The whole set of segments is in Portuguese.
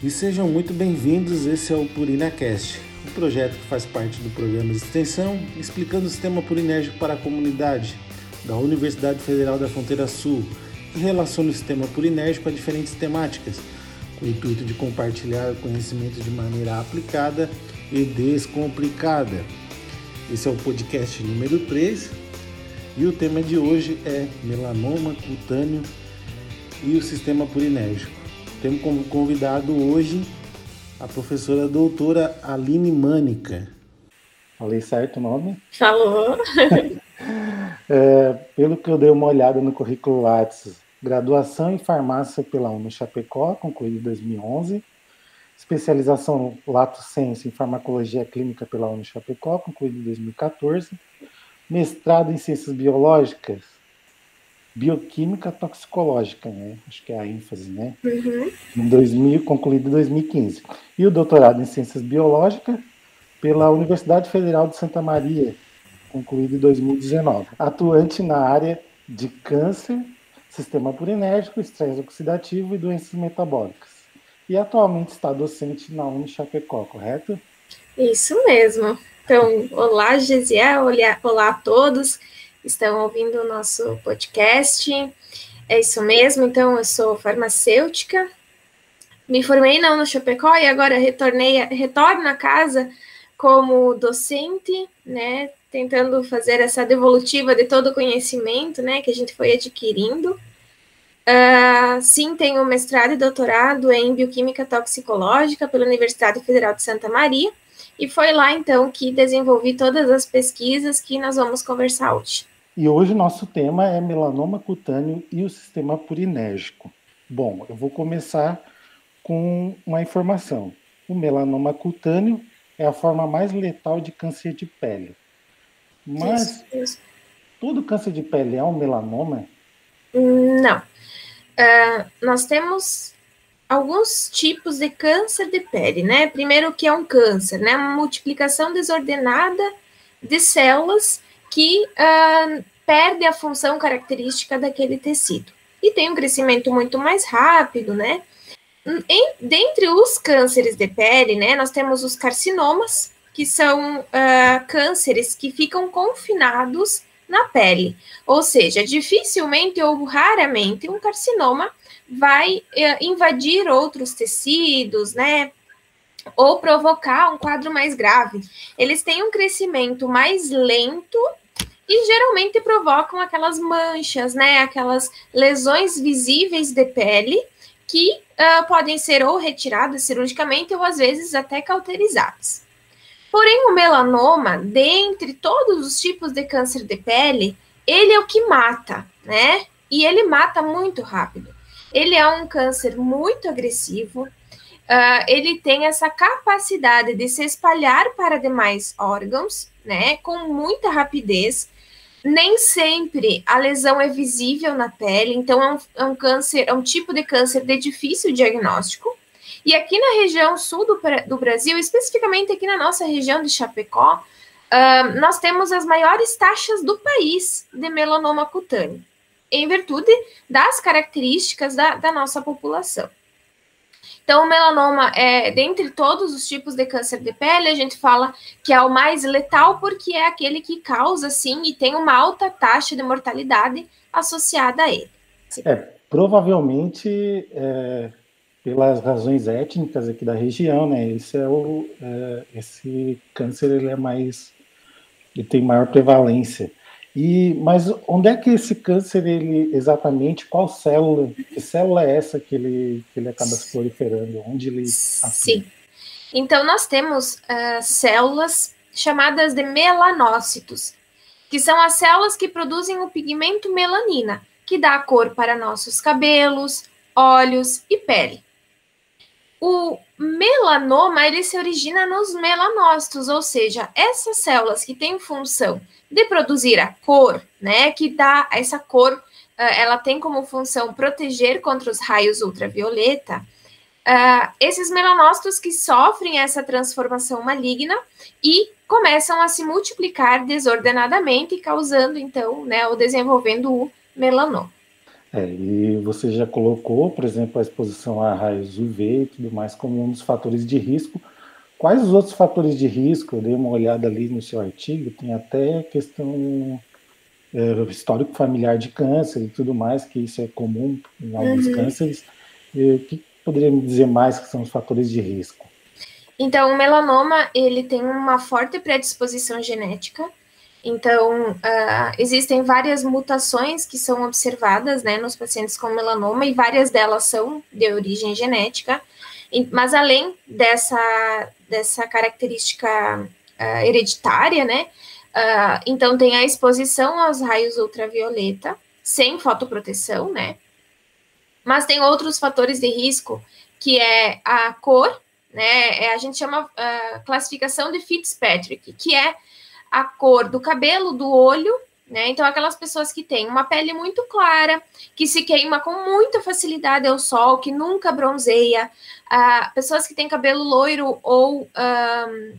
E sejam muito bem-vindos, esse é o PurinaCast, um projeto que faz parte do programa de extensão explicando o sistema purinérgico para a comunidade da Universidade Federal da Fronteira Sul, que relaciona o sistema purinérgico a diferentes temáticas, com o intuito de compartilhar conhecimento de maneira aplicada e descomplicada. Esse é o podcast número 3 e o tema de hoje é melanoma cutâneo e o sistema purinérgico. Temos como convidado hoje a professora doutora Aline Mânica. Falei certo o nome? Falou. é, pelo que eu dei uma olhada no currículo Lattes, graduação em farmácia pela UNO Chapecó, concluído em 2011. Especialização Lato Senso em farmacologia clínica pela UNO Chapecó, concluído em 2014. Mestrado em ciências biológicas bioquímica toxicológica, né? Acho que é a ênfase, né? Uhum. Em 2000, concluído em 2015. E o doutorado em ciências biológicas pela Universidade Federal de Santa Maria, concluído em 2019. Atuante na área de câncer, sistema purinérgico, estresse oxidativo e doenças metabólicas. E atualmente está docente na Unichapecó, correto? Isso mesmo. Então, olá, Gesiel, olá a todos estão ouvindo o nosso podcast. É isso mesmo, então eu sou farmacêutica, me formei na Chapecó e agora retornei, retorno a casa como docente, né, tentando fazer essa devolutiva de todo o conhecimento, né, que a gente foi adquirindo. Uh, sim, tenho mestrado e doutorado em Bioquímica Toxicológica pela Universidade Federal de Santa Maria, e foi lá, então, que desenvolvi todas as pesquisas que nós vamos conversar hoje. E hoje nosso tema é melanoma cutâneo e o sistema purinérgico. Bom, eu vou começar com uma informação. O melanoma cutâneo é a forma mais letal de câncer de pele. Mas isso. todo câncer de pele é um melanoma? Não. Uh, nós temos alguns tipos de câncer de pele, né? Primeiro que é um câncer, né? Uma multiplicação desordenada de células que uh, perde a função característica daquele tecido. E tem um crescimento muito mais rápido, né? Em, dentre os cânceres de pele, né, nós temos os carcinomas, que são uh, cânceres que ficam confinados na pele. Ou seja, dificilmente ou raramente um carcinoma vai uh, invadir outros tecidos, né? Ou provocar um quadro mais grave. Eles têm um crescimento mais lento e geralmente provocam aquelas manchas, né? Aquelas lesões visíveis de pele que uh, podem ser ou retiradas cirurgicamente ou às vezes até cauterizadas. Porém, o melanoma, dentre todos os tipos de câncer de pele, ele é o que mata, né? E ele mata muito rápido. Ele é um câncer muito agressivo, uh, ele tem essa capacidade de se espalhar para demais órgãos, né? Com muita rapidez. Nem sempre a lesão é visível na pele, então é um, é um câncer, é um tipo de câncer de difícil diagnóstico. E aqui na região sul do, do Brasil, especificamente aqui na nossa região de Chapecó, uh, nós temos as maiores taxas do país de melanoma cutâneo, em virtude das características da, da nossa população. Então, o melanoma, é, dentre todos os tipos de câncer de pele, a gente fala que é o mais letal porque é aquele que causa, sim, e tem uma alta taxa de mortalidade associada a ele. É, provavelmente, é, pelas razões étnicas aqui da região, né, esse, é o, é, esse câncer ele é mais, ele tem maior prevalência. E, mas onde é que esse câncer, ele exatamente, qual célula, que célula é essa que ele, que ele acaba se proliferando? Onde ele Sim. Então, nós temos uh, células chamadas de melanócitos, que são as células que produzem o pigmento melanina, que dá cor para nossos cabelos, olhos e pele. O melanoma, ele se origina nos melanócitos, ou seja, essas células que têm função de produzir a cor, né, que dá essa cor, eh, ela tem como função proteger contra os raios ultravioleta. Uh, esses melanócitos que sofrem essa transformação maligna e começam a se multiplicar desordenadamente, causando então, né, ou desenvolvendo o melanoma. É, e você já colocou, por exemplo, a exposição a raios UV e tudo mais como um dos fatores de risco. Quais os outros fatores de risco? Eu dei uma olhada ali no seu artigo, tem até questão é, histórico familiar de câncer e tudo mais, que isso é comum em alguns uhum. cânceres. E, o que poderia me dizer mais que são os fatores de risco? Então, o melanoma, ele tem uma forte predisposição genética, então, uh, existem várias mutações que são observadas né, nos pacientes com melanoma, e várias delas são de origem genética. Mas além dessa, dessa característica uh, hereditária, né, uh, então tem a exposição aos raios ultravioleta, sem fotoproteção, né? Mas tem outros fatores de risco, que é a cor, né? É, a gente chama classificação de Fitzpatrick, que é a cor do cabelo, do olho, né? Então, aquelas pessoas que têm uma pele muito clara, que se queima com muita facilidade ao sol, que nunca bronzeia, pessoas que têm cabelo loiro ou um,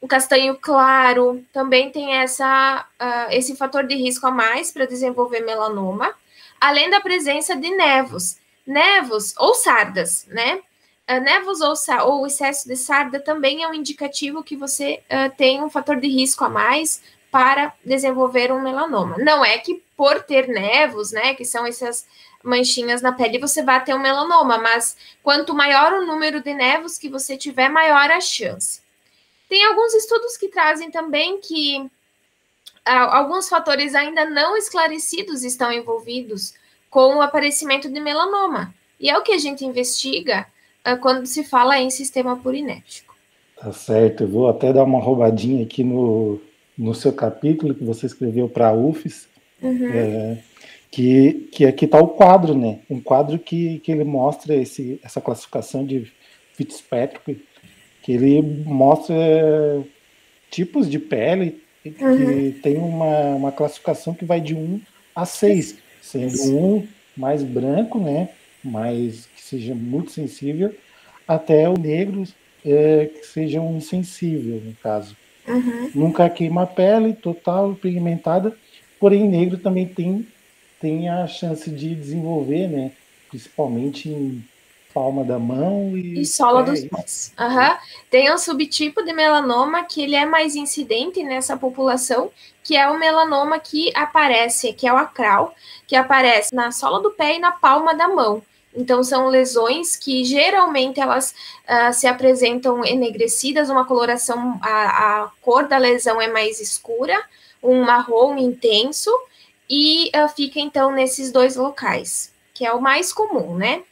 o castanho claro, também tem essa, uh, esse fator de risco a mais para desenvolver melanoma, além da presença de nevos, nevos ou sardas, né? Uh, nevos ou, ou excesso de sarda também é um indicativo que você uh, tem um fator de risco a mais para desenvolver um melanoma. Não é que por ter nevos, né, que são essas manchinhas na pele, você vai ter um melanoma, mas quanto maior o número de nevos que você tiver, maior a chance. Tem alguns estudos que trazem também que uh, alguns fatores ainda não esclarecidos estão envolvidos com o aparecimento de melanoma. E é o que a gente investiga quando se fala em sistema purinético. Tá certo, eu vou até dar uma roubadinha aqui no, no seu capítulo que você escreveu para a UFES, uhum. é, que, que aqui está o quadro, né? Um quadro que, que ele mostra esse, essa classificação de Fitzpatrick, que ele mostra tipos de pele que uhum. tem uma, uma classificação que vai de 1 a 6, sendo um mais branco, né? Mais seja muito sensível, até o negro é, que seja um insensível, no caso. Uhum. Nunca queima a pele, total, pigmentada, porém negro também tem, tem a chance de desenvolver, né? Principalmente em palma da mão e, e sola dos pés. Uhum. Tem um subtipo de melanoma que ele é mais incidente nessa população, que é o melanoma que aparece, que é o acral, que aparece na sola do pé e na palma da mão. Então, são lesões que geralmente elas uh, se apresentam enegrecidas, uma coloração, a, a, cor da lesão é mais escura, um marrom intenso, e uh, fica então nesses dois locais, que é o mais comum, né?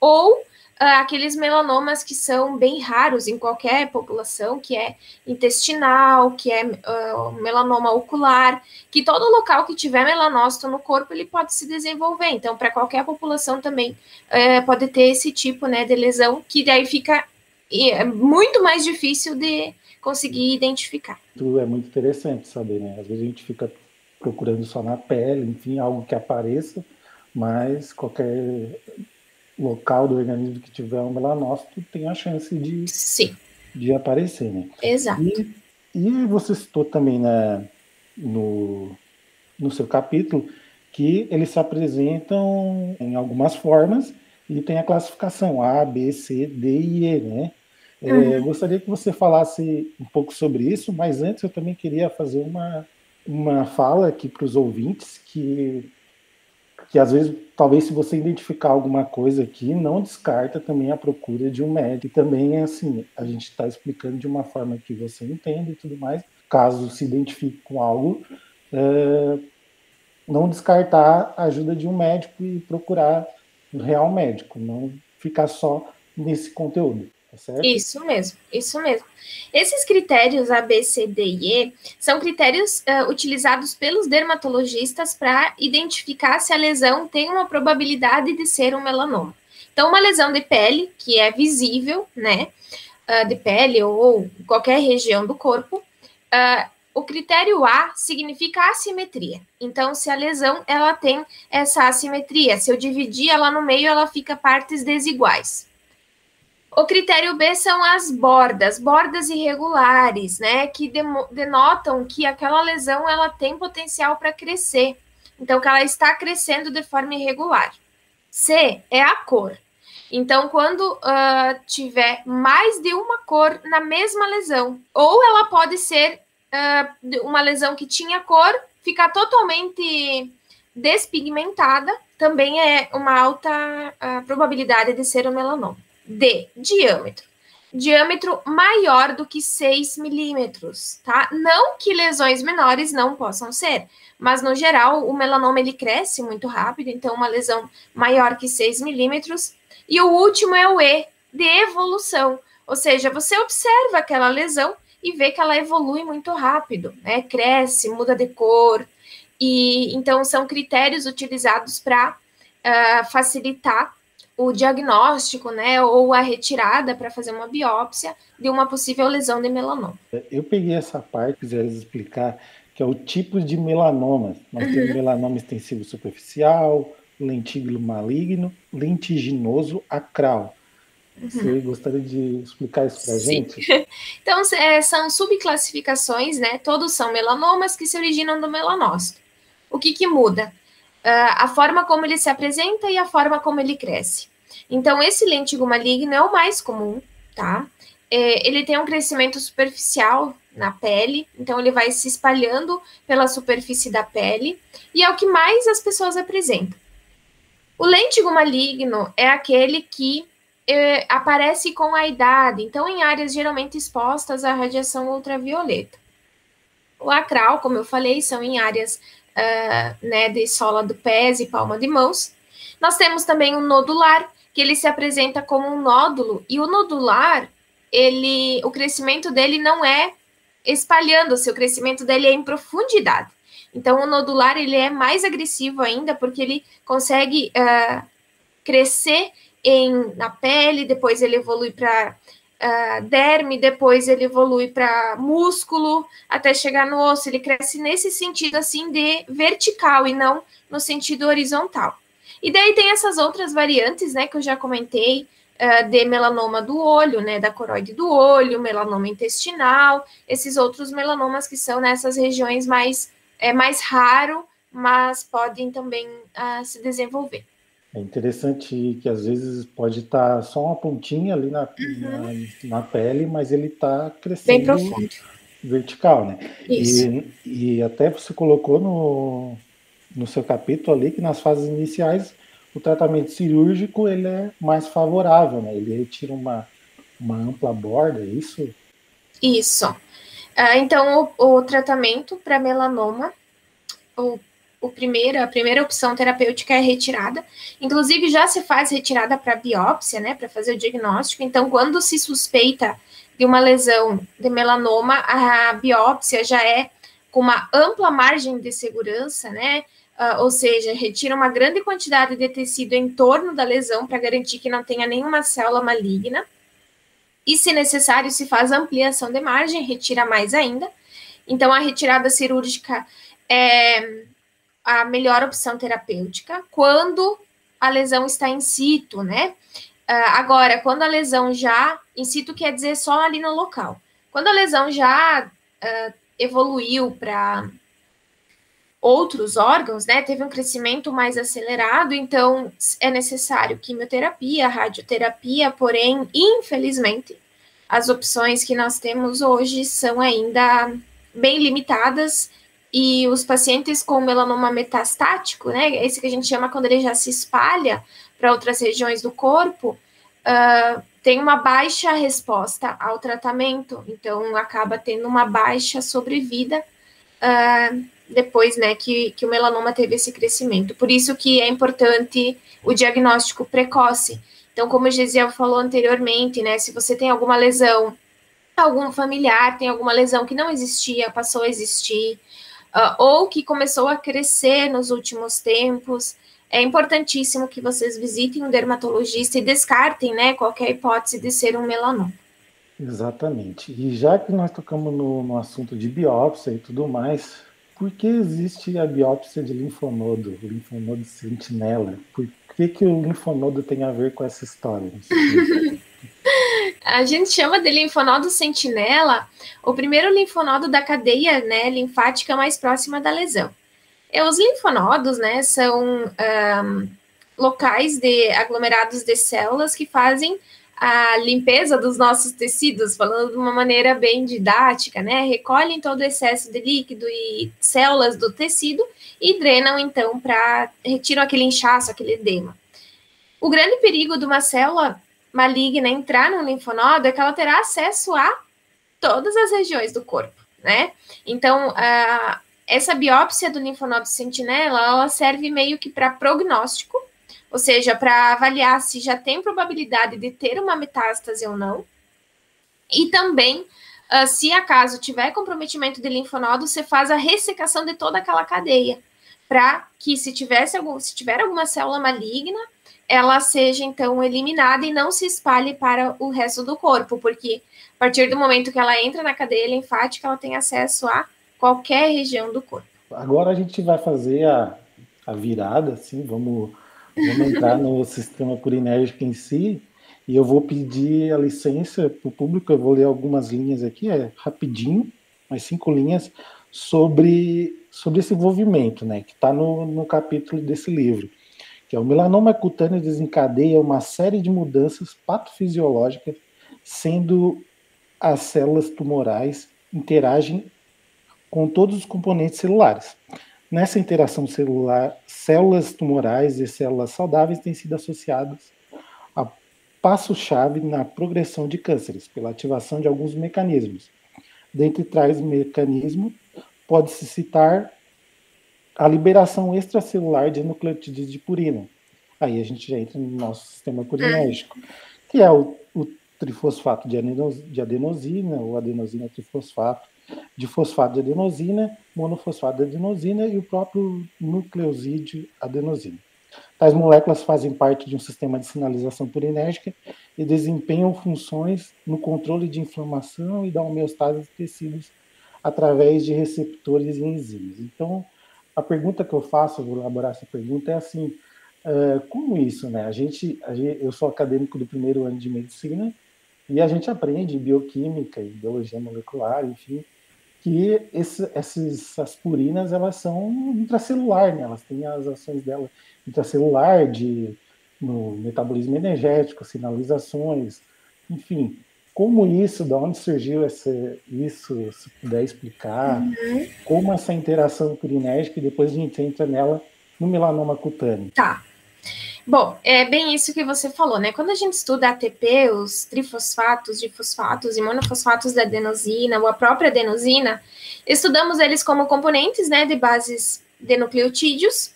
Ou aqueles melanomas que são bem raros em qualquer população, que é intestinal, que é uh, melanoma ocular, que todo local que tiver melanócito no corpo ele pode se desenvolver. Então, para qualquer população também uh, pode ter esse tipo né, de lesão, que daí fica é muito mais difícil de conseguir identificar. É muito interessante saber, né? Às vezes a gente fica procurando só na pele, enfim, algo que apareça, mas qualquer local do organismo que tiver um melanócito tem a chance de, Sim. de aparecer, né? Exato. E, e você citou também né, no, no seu capítulo que eles se apresentam em algumas formas e tem a classificação A, B, C, D e E, né? É, uhum. É, gostaria que você falasse um pouco sobre isso, mas antes eu também queria fazer uma, uma fala aqui para os ouvintes que que às vezes, talvez se você identificar alguma coisa aqui, não descarta também a procura de um médico. E também é assim, a gente está explicando de uma forma que você entende e tudo mais. Caso se identifique com algo, é, não descartar a ajuda de um médico e procurar um real médico, não ficar só nesse conteúdo. Tá certo? Isso mesmo, isso mesmo. Esses critérios A, B, C, D e E são critérios uh, utilizados pelos dermatologistas para identificar se a lesão tem uma probabilidade de ser um melanoma. Então, uma lesão de pele, que é visível, né, uh, de pele ou qualquer região do corpo, uh, o critério A significa assimetria. Então, se a lesão ela tem essa assimetria, se eu dividir ela no meio, ela fica partes desiguais. O critério B são as bordas, bordas irregulares, né, que denotam que aquela lesão ela tem potencial para crescer. Então, que ela está crescendo de forma irregular. C é a cor. Então, quando uh, tiver mais de uma cor na mesma lesão, ou ela pode ser uh, uma lesão que tinha cor, ficar totalmente despigmentada, também é uma alta uh, probabilidade de ser um melanoma. D, diâmetro. Diâmetro maior do que 6 milímetros, tá? Não que lesões menores não possam ser, mas no geral o melanoma ele cresce muito rápido, então uma lesão maior que 6 milímetros. E o último é o E, de evolução, ou seja, você observa aquela lesão e vê que ela evolui muito rápido, né? Cresce, muda de cor, e então são critérios utilizados para uh, ah, facilitar o diagnóstico, né, ou a retirada para fazer uma biópsia de uma possível lesão de melanoma. Eu peguei essa parte, quiser explicar, que é o tipo de melanoma. Nós uhum. temos melanoma extensivo superficial, lentígulo maligno, lentiginoso acral. Uhum. Você gostaria de explicar isso para a gente? então, é, são subclassificações, né? Todos são melanomas que se originam do melanócito. O que, que muda? Uh, a forma como ele se apresenta e a forma como ele cresce. Então, esse lentigo maligno é o mais comum, tá? É, ele tem um crescimento superficial na pele, então ele vai se espalhando pela superfície da pele e é o que mais as pessoas apresentam. O lentigo maligno é aquele que é, aparece com a idade, então em áreas geralmente expostas à radiação ultravioleta. O acral, como eu falei, são em áreas uh, né, de sola do pés e palma de mãos. Nós temos também o nodular, que ele se apresenta como um nódulo, e o nodular, ele, o crescimento dele não é espalhando-se, o crescimento dele é em profundidade. Então, o nodular ele é mais agressivo ainda, porque ele consegue uh, crescer em, na pele, depois ele evolui para uh, derme, depois ele evolui para músculo, até chegar no osso. Ele cresce nesse sentido assim de vertical e não no sentido horizontal. E daí tem essas outras variantes, né, que eu já comentei, uh, de melanoma do olho, né, da coroide do olho, melanoma intestinal, esses outros melanomas que são nessas regiões mais é mais raro, mas podem também uh, se desenvolver. É interessante que às vezes pode estar só uma pontinha ali na, uhum. na, na, pele, mas ele está crescendo vertical, né? Isso. E, e até você colocou no, no seu capítulo ali que nas fases iniciais o tratamento cirúrgico ele é mais favorável, né? Ele retira uma, uma ampla borda, é isso? Isso. Uh, então, o, o tratamento para melanoma, o o primeiro, a primeira opção terapêutica é retirada. Inclusive, já se faz retirada para biópsia, né, para fazer o diagnóstico. Então, quando se suspeita de uma lesão de melanoma, a biópsia já é com uma ampla margem de segurança, né? Uh, ou seja, retira uma grande quantidade de tecido em torno da lesão para garantir que não tenha nenhuma célula maligna. E, se necessário, se faz ampliação de margem, retira mais ainda. Então, a retirada cirúrgica é, a melhor opção terapêutica quando a lesão está em situ, né? Uh, agora, quando a lesão já, in situ quer dizer só ali no local. Quando a lesão já uh, evoluiu para outros órgãos, né, teve um crescimento mais acelerado, então é necessário quimioterapia, radioterapia, porém, infelizmente, as opções que nós temos hoje são ainda bem limitadas e os pacientes com melanoma metastático, né, esse que a gente chama quando ele já se espalha para outras regiões do corpo, uh, tem uma baixa resposta ao tratamento, então acaba tendo uma baixa sobrevida uh, depois, né, que, que o melanoma teve esse crescimento. Por isso que é importante o diagnóstico precoce. Então, como o Gesiel falou anteriormente, né, se você tem alguma lesão, algum familiar tem alguma lesão que não existia, passou a existir, uh, ou que começou a crescer nos últimos tempos. É importantíssimo que vocês visitem um dermatologista e descartem né, qualquer hipótese de ser um melanoma. Exatamente. E já que nós tocamos no, no assunto de biópsia e tudo mais, por que existe a biópsia de linfonodo, linfonodo sentinela? Por que, que o linfonodo tem a ver com essa história? a gente chama de linfonodo sentinela o primeiro linfonodo da cadeia né, linfática mais próxima da lesão. E os linfonodos, né, são um, locais de aglomerados de células que fazem a limpeza dos nossos tecidos, falando de uma maneira bem didática, né? Recolhem todo o excesso de líquido e células do tecido e drenam então para retiram aquele inchaço, aquele edema. O grande perigo de uma célula maligna entrar no linfonodo é que ela terá acesso a todas as regiões do corpo, né? Então, a, essa biópsia do linfonodo sentinela, ela serve meio que para prognóstico ou seja, para avaliar se já tem probabilidade de ter uma metástase ou não. E também, uh, se acaso tiver comprometimento de linfonodo, você faz a ressecação de toda aquela cadeia, para que se tivesse algum, se tiver alguma célula maligna, ela seja então eliminada e não se espalhe para o resto do corpo, porque a partir do momento que ela entra na cadeia linfática, ela tem acesso a qualquer região do corpo. Agora a gente vai fazer a, a virada, assim, vamos Vamos entrar no sistema purinérgico em si, e eu vou pedir a licença para o público, eu vou ler algumas linhas aqui, é rapidinho, mais cinco linhas, sobre, sobre esse envolvimento, né, que está no, no capítulo desse livro, que é o melanoma cutâneo desencadeia uma série de mudanças patofisiológicas, sendo as células tumorais interagem com todos os componentes celulares. Nessa interação celular, células tumorais e células saudáveis têm sido associadas a passo-chave na progressão de cânceres, pela ativação de alguns mecanismos. Dentre tais mecanismos, pode-se citar a liberação extracelular de nucleotídeos de purina. Aí a gente já entra no nosso sistema purinérgico, que é o, o trifosfato de, adenosina, ou adenosina trifosfato, de fosfato de adenosina, monofosfato de adenosina e o próprio nucleosídeo adenosina. Tais moléculas fazem parte de um sistema de sinalização purinérgica e desempenham funções no controle de inflamação e da homeostase de tecidos através de receptores e enzimas. Então, a pergunta que eu faço, vou elaborar essa pergunta, é assim, uh, como isso, né? A gente, eu sou acadêmico do primeiro ano de medicina e a gente aprende bioquímica e biologia molecular, enfim, que esse, essas purinas elas são intracelular, né? elas têm as ações dela intracelular de no metabolismo energético, sinalizações, enfim, como isso, de onde surgiu esse, isso, se puder explicar, uhum. como essa interação purinérgica e depois a gente entra nela no melanoma cutâneo. Tá. Bom, é bem isso que você falou, né? Quando a gente estuda ATP, os trifosfatos, difosfatos e monofosfatos da adenosina, ou a própria adenosina, estudamos eles como componentes, né, de bases de nucleotídeos,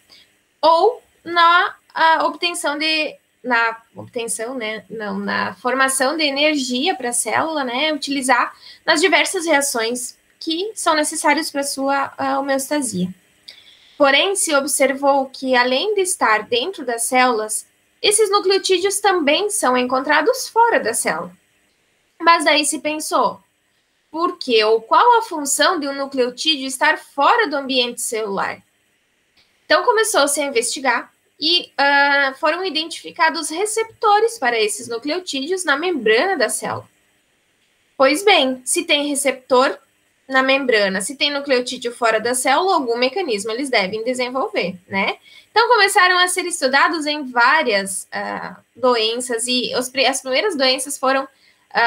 ou na obtenção de na obtenção, né, não, na formação de energia para a célula, né, utilizar nas diversas reações que são necessárias para a sua homeostasia. Porém, se observou que, além de estar dentro das células, esses nucleotídeos também são encontrados fora da célula. Mas daí se pensou, por que ou qual a função de um nucleotídeo estar fora do ambiente celular? Então começou-se a investigar e uh, foram identificados receptores para esses nucleotídeos na membrana da célula. Pois bem, se tem receptor, na membrana, se tem nucleotídeo fora da célula, algum mecanismo eles devem desenvolver, né? Então, começaram a ser estudados em várias uh, doenças, e os, as primeiras doenças foram, uh,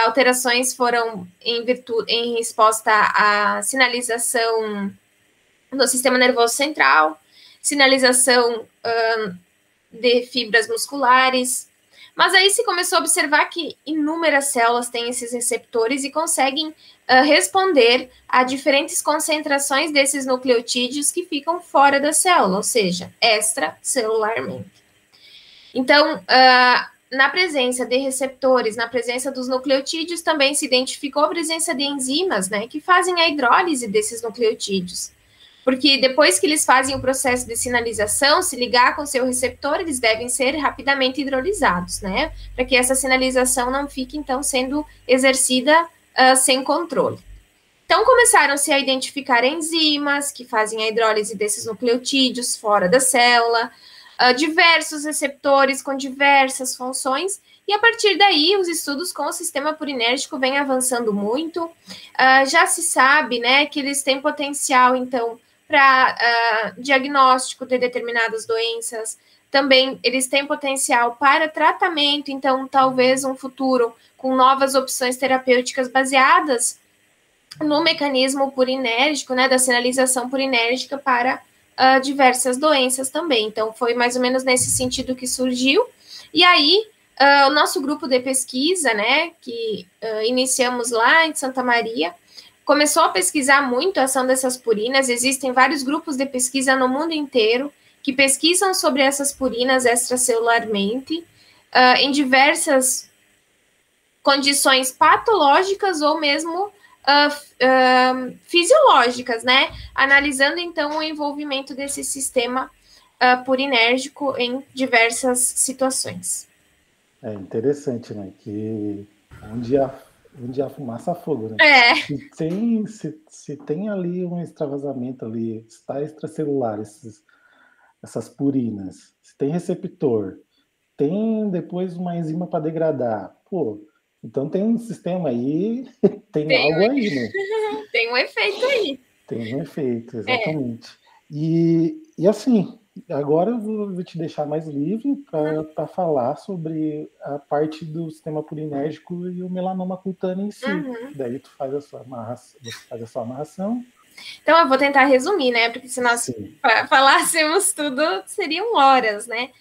alterações foram em, virtude, em resposta à sinalização no sistema nervoso central, sinalização de fibras musculares, mas aí se começou a observar que inúmeras células têm esses receptores e conseguem uh, responder a diferentes concentrações desses nucleotídeos que ficam fora da célula, ou seja, extracelularmente. Então, uh, na presença de receptores, na presença dos nucleotídeos, também se identificou a presença de enzimas, né, que fazem a hidrólise desses nucleotídeos. Porque depois que eles fazem o processo de sinalização, se ligar com seu receptor, eles devem ser rapidamente hidrolisados, né? Para que essa sinalização não fique, então, sendo exercida uh, sem controle. Então, começaram-se a identificar enzimas que fazem a hidrólise desses nucleotídeos fora da célula, uh, diversos receptores com diversas funções, e a partir daí, os estudos com o sistema purinérgico vêm avançando muito. Uh, já se sabe, né, que eles têm potencial, então, para uh, diagnóstico de determinadas doenças. Também eles têm potencial para tratamento, então talvez um futuro com novas opções terapêuticas baseadas no mecanismo purinérgico, né, da sinalização purinérgica para uh, diversas doenças também. Então, foi mais ou menos nesse sentido que surgiu. E aí, uh, o nosso grupo de pesquisa, né, que iniciamos lá em Santa Maria, começou a pesquisar muito a ação dessas purinas. Existem vários grupos de pesquisa no mundo inteiro que pesquisam sobre essas purinas extracelularmente em diversas condições patológicas ou mesmo Uh, uh, fisiológicas, né? Analisando então o envolvimento desse sistema uh, purinérgico em diversas situações. É interessante, né? Que onde a, onde a fumaça fogo, né? É. Se tem, se, se tem ali um extravasamento ali, está extracelular, esses, essas purinas, se tem receptor, tem depois uma enzima para degradar, pô, então tem um sistema aí, tem, tem algo um... aí, né? tem um efeito aí. Tem um efeito, exatamente. É. E, e assim, agora eu vou, te deixar mais livre para falar sobre a parte do sistema purinérgico e o melanoma cutâneo em si. Uhum. Daí tu faz a sua amarração, você faz a sua amarração. Então eu vou tentar resumir, né? Porque se nós Sim. falássemos tudo, seriam horas, né?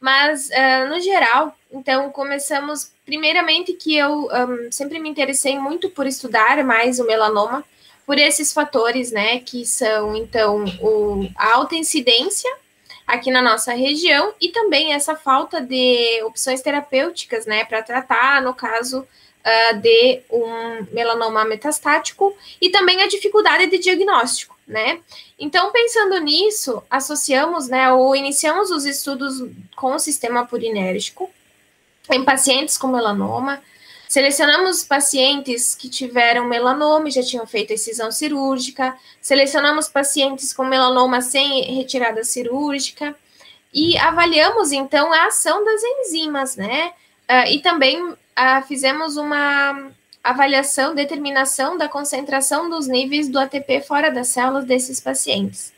Mas, uh, no geral, então, começamos, primeiramente, que eu um, sempre me interessei muito por estudar mais o melanoma, por esses fatores, né, que são, então, o, a alta incidência aqui na nossa região e também essa falta de opções terapêuticas, né, para tratar, no caso, uh, de um melanoma metastático e também a dificuldade de diagnóstico né? Então, pensando nisso, associamos, né, ou iniciamos os estudos com o sistema purinérgico em pacientes com melanoma. Selecionamos pacientes que tiveram melanoma e já tinham feito excisão cirúrgica. Selecionamos pacientes com melanoma sem retirada cirúrgica. E avaliamos, então, a ação das enzimas, né? Uh, e também uh, fizemos uma avaliação, determinação da concentração dos níveis do ATP fora das células desses pacientes.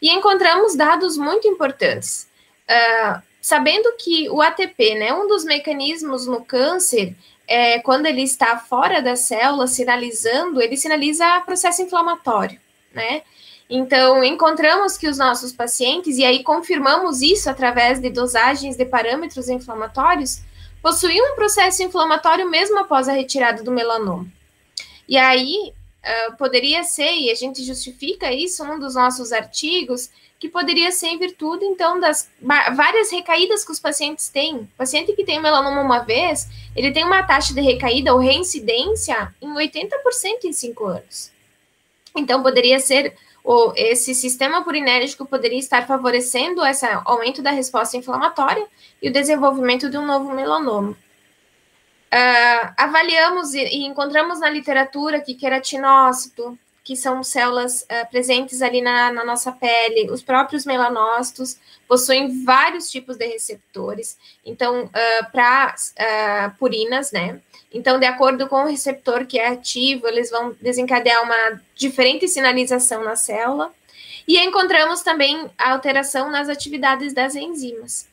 E encontramos dados muito importantes. Uh, sabendo que o ATP, né, um dos mecanismos no câncer, é, quando ele está fora da célula, sinalizando, ele sinaliza processo inflamatório, né? Então, encontramos que os nossos pacientes, e aí confirmamos isso através de dosagens de parâmetros inflamatórios, possuía um processo inflamatório mesmo após a retirada do melanoma. E aí, uh, poderia ser, e a gente justifica isso num dos nossos artigos, que poderia ser em virtude, então, das várias recaídas que os pacientes têm. O paciente que tem melanoma uma vez, ele tem uma taxa de recaída ou reincidência em 80% em 5 anos. Então, poderia ser o, esse sistema purinérgico poderia estar favorecendo esse aumento da resposta inflamatória e o desenvolvimento de um novo melanoma. Uh, avaliamos e, e, encontramos na literatura que queratinócito, que são células uh, presentes ali na, na, nossa pele, os próprios melanócitos possuem vários tipos de receptores, então, uh, para purinas, né? Então, de acordo com o receptor que é ativo, eles vão desencadear uma diferente sinalização na célula. E encontramos também a alteração nas atividades das enzimas.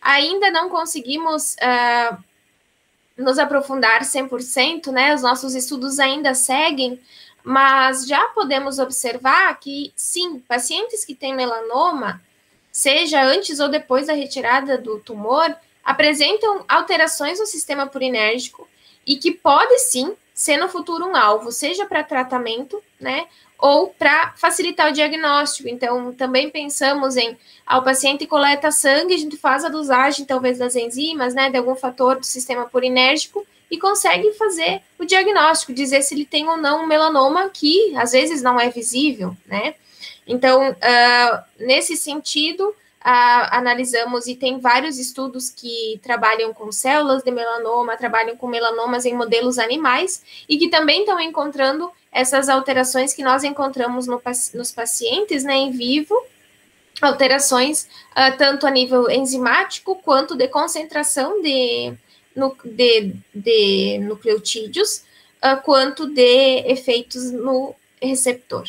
Ainda não conseguimos uh, nos aprofundar 100%, né? Os nossos estudos ainda seguem, mas já podemos observar que, sim, pacientes que têm melanoma, seja antes ou depois da retirada do tumor, apresentam alterações no sistema purinérgico e que pode sim ser no futuro um alvo, seja para tratamento, né, ou para facilitar o diagnóstico. Então, também pensamos em, ao paciente coleta sangue, a gente faz a dosagem, talvez, das enzimas, né, de algum fator do sistema purinérgico, e consegue fazer o diagnóstico, dizer se ele tem ou não um melanoma que, às vezes, não é visível, né. Então, uh, nesse sentido, analisamos e tem vários estudos que trabalham com células de melanoma, trabalham com melanomas em modelos animais e que também estão encontrando essas alterações que nós encontramos no, nos pacientes né, em vivo, alterações uh, tanto a nível enzimático quanto de concentração de, de, de nucleotídeos, uh, quanto de efeitos no receptor.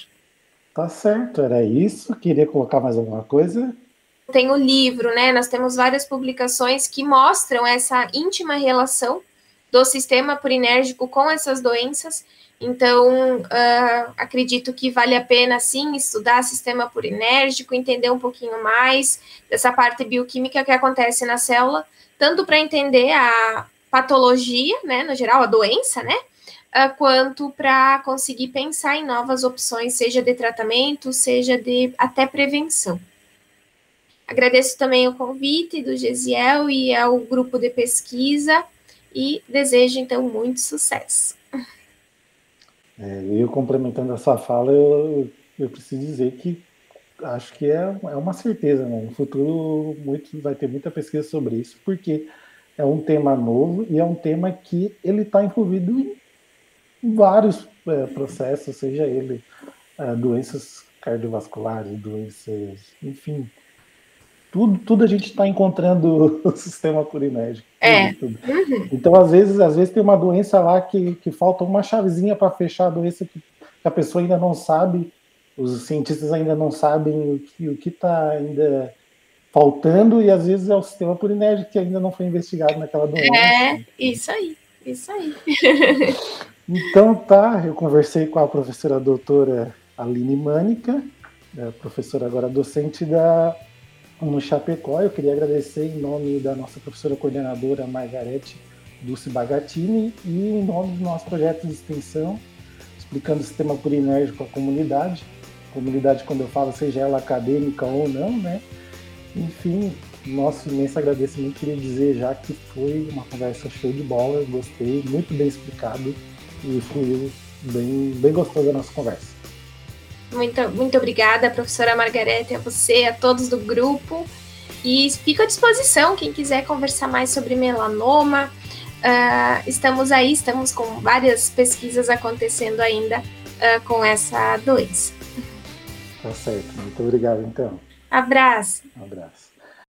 Tá certo, era isso. Queria colocar mais alguma coisa? Tem o livro, né? Nós temos várias publicações que mostram essa íntima relação do sistema purinérgico com essas doenças. Então, uh, acredito que vale a pena, sim, estudar sistema purinérgico, entender um pouquinho mais dessa parte bioquímica que acontece na célula, tanto para entender a patologia, né, no geral, a doença, né, uh, quanto para conseguir pensar em novas opções, seja de tratamento, seja de até prevenção. Agradeço também o convite do Gesiel e ao grupo de pesquisa e desejo, então, muito sucesso. É, eu complementando a sua fala, eu, eu preciso dizer que acho que é, é uma certeza, né? No futuro muito, vai ter muita pesquisa sobre isso, porque é um tema novo e é um tema que ele está envolvido em vários é, processos, seja ele é, doenças cardiovasculares, doenças, enfim, tudo, tudo a gente está encontrando o sistema purinérgico. É. Uhum. Então, às vezes, às vezes tem uma doença lá que, que falta uma chavezinha para fechar a doença que, que, a pessoa ainda não sabe, os cientistas ainda não sabem o que o está ainda faltando, e às vezes é o sistema purinérgico que ainda não foi investigado naquela doença. É, isso aí, isso aí. então tá, eu conversei com a professora doutora Aline Mânica, é, professora agora docente da no Chapecó. Eu queria agradecer em nome da nossa professora coordenadora Margarete Dulce Bagatini e em nome do nosso projeto de extensão, explicando o sistema purinérgico à comunidade. Comunidade, quando eu falo, seja ela acadêmica ou não, né? Enfim, nosso imenso agradecimento. Queria dizer já que foi uma conversa show de bola, gostei, muito bem explicado e fluiu bem, bem gostoso a nossa conversa. Muito, muito obrigada, professora Margarete, a você, a todos do grupo. E fico à disposição, quem quiser conversar mais sobre melanoma. Uh, estamos aí, estamos com várias pesquisas acontecendo ainda uh, com essa doença. Tá certo, muito obrigado então. Abraço. Um abraço.